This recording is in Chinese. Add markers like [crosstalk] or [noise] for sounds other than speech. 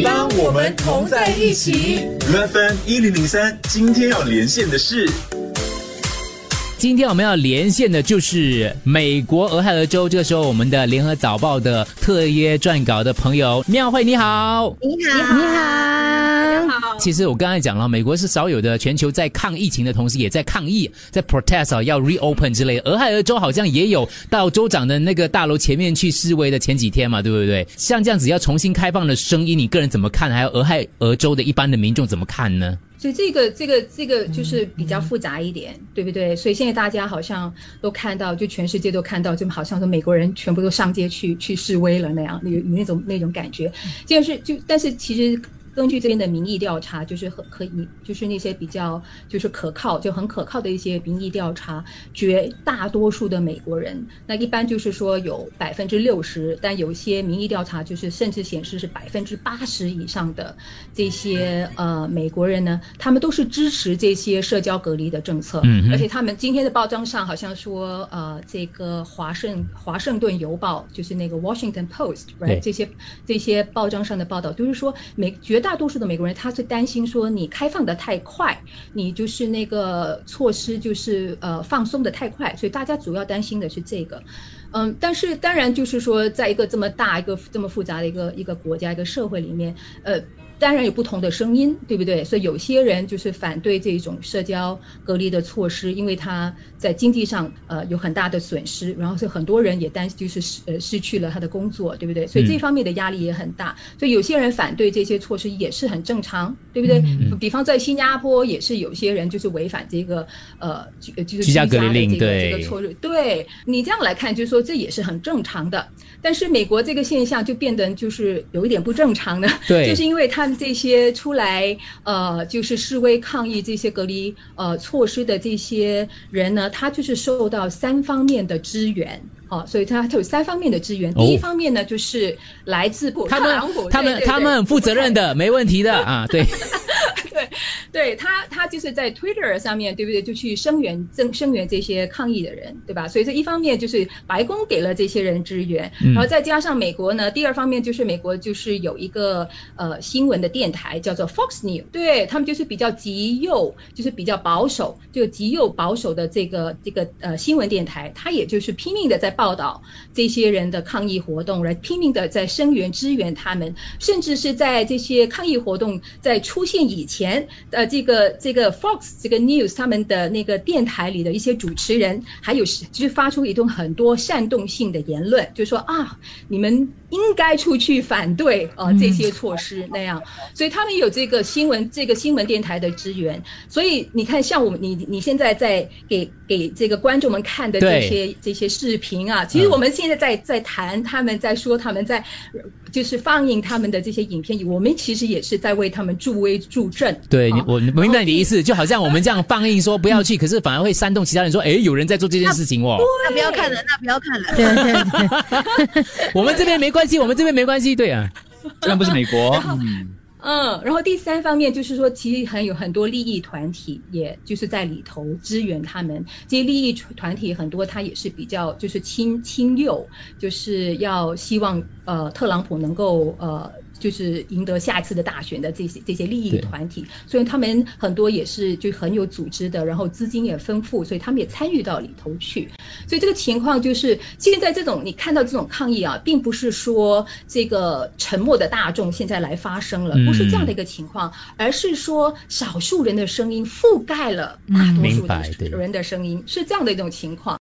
当我们同在一起。FM 一零零三，今天要连线的是今天我们要连线的就是美国俄亥俄州，这个时候我们的联合早报的特约撰稿的朋友妙慧，你好。你好，你好，好，其实我刚才讲了，美国是少有的全球在抗疫情的同时，也在抗议，在 protest 啊，要 reopen 之类的。俄亥俄州好像也有到州长的那个大楼前面去示威的前几天嘛，对不对？像这样子要重新开放的声音，你个人怎么看？还有俄亥俄州的一般的民众怎么看呢？所以这个这个这个就是比较复杂一点，对不对？所以现在大家好像都看到，就全世界都看到，就好像说美国人全部都上街去去示威了那样，有有那种那种感觉。就是就但是其实。根据这边的民意调查，就是很可以，就是那些比较就是可靠，就很可靠的一些民意调查，绝大多数的美国人，那一般就是说有百分之六十，但有些民意调查就是甚至显示是百分之八十以上的这些呃美国人呢，他们都是支持这些社交隔离的政策，嗯而且他们今天的报章上好像说，呃，这个华盛华盛顿邮报就是那个 Washington Post，对。right 这些这些报章上的报道，就是说美绝大多数的美国人他是担心说你开放的太快，你就是那个措施就是呃放松的太快，所以大家主要担心的是这个。嗯，但是当然就是说，在一个这么大、一个这么复杂的一个一个国家、一个社会里面，呃，当然有不同的声音，对不对？所以有些人就是反对这种社交隔离的措施，因为他在经济上呃有很大的损失，然后是很多人也担就是失呃失去了他的工作，对不对？所以这方面的压力也很大。所以有些人反对这些措施也是很正常，对不对？比方在新加坡也是有些人就是违反这个呃居呃就是居家隔离令的这个对这个措施，对你这样来看，就是说这也是很正常的。但是美国这个现象就变得就是有一点不正常的，对 [laughs] 就是因为他们这些出来呃就是示威抗议这些隔离呃措施的这些人呢，他就是受到三方面的支援。哦，所以他他有三方面的支援。哦第一方面呢，就是来自不他们他们他们很负责任的，没问题的啊，对。[laughs] [laughs] 对，[laughs] 对他，他就是在 Twitter 上面，对不对？就去声援、增声援这些抗议的人，对吧？所以这一方面就是白宫给了这些人支援，嗯然后再加上美国呢，第二方面就是美国就是有一个呃新闻的电台叫做 Fox News，对他们就是比较极右，就是比较保守，就极右保守的这个这个呃新闻电台，他也就是拼命的在报道这些人的抗议活动，来拼命的在声援支援他们，甚至是在这些抗议活动在出现以前，呃，这个这个 Fox 这个 News 他们的那个电台里的一些主持人，还有是就是发出一种很多煽动性的言论，就是说啊，你们应该出去反对呃这些措施那样，所以他们有这个新闻这个新闻电台的支援，所以你看，像我们你你现在在给给这个观众们看的这些这些视频啊，其实我们现在在在谈他们在说他们在就是放映他们的这些影片，我们其实也是在为他们助威助阵。对啊，我我明白你的意思，就好像我们这样放映说不要去，可是反而会煽动其他人说，哎，有人在做这件事情哦。那不要看了，那不要看了。对对对，[laughs] [laughs] 我们这边没关系，我们这边没关系，对啊，这边不是美国，嗯，嗯，然后第三方面就是说，其实很有很多利益团体，也就是在里头支援他们。这些利益团体很多，他也是比较就是亲亲右，就是要希望呃特朗普能够呃。就是赢得下一次的大选的这些这些利益团体，所以他们很多也是就很有组织的，然后资金也丰富，所以他们也参与到里头去。所以这个情况就是，现在这种你看到这种抗议啊，并不是说这个沉默的大众现在来发声了，嗯不是这样的一个情况，而是说少数人的声音覆盖了大多数人的声音，是这样的一种情况。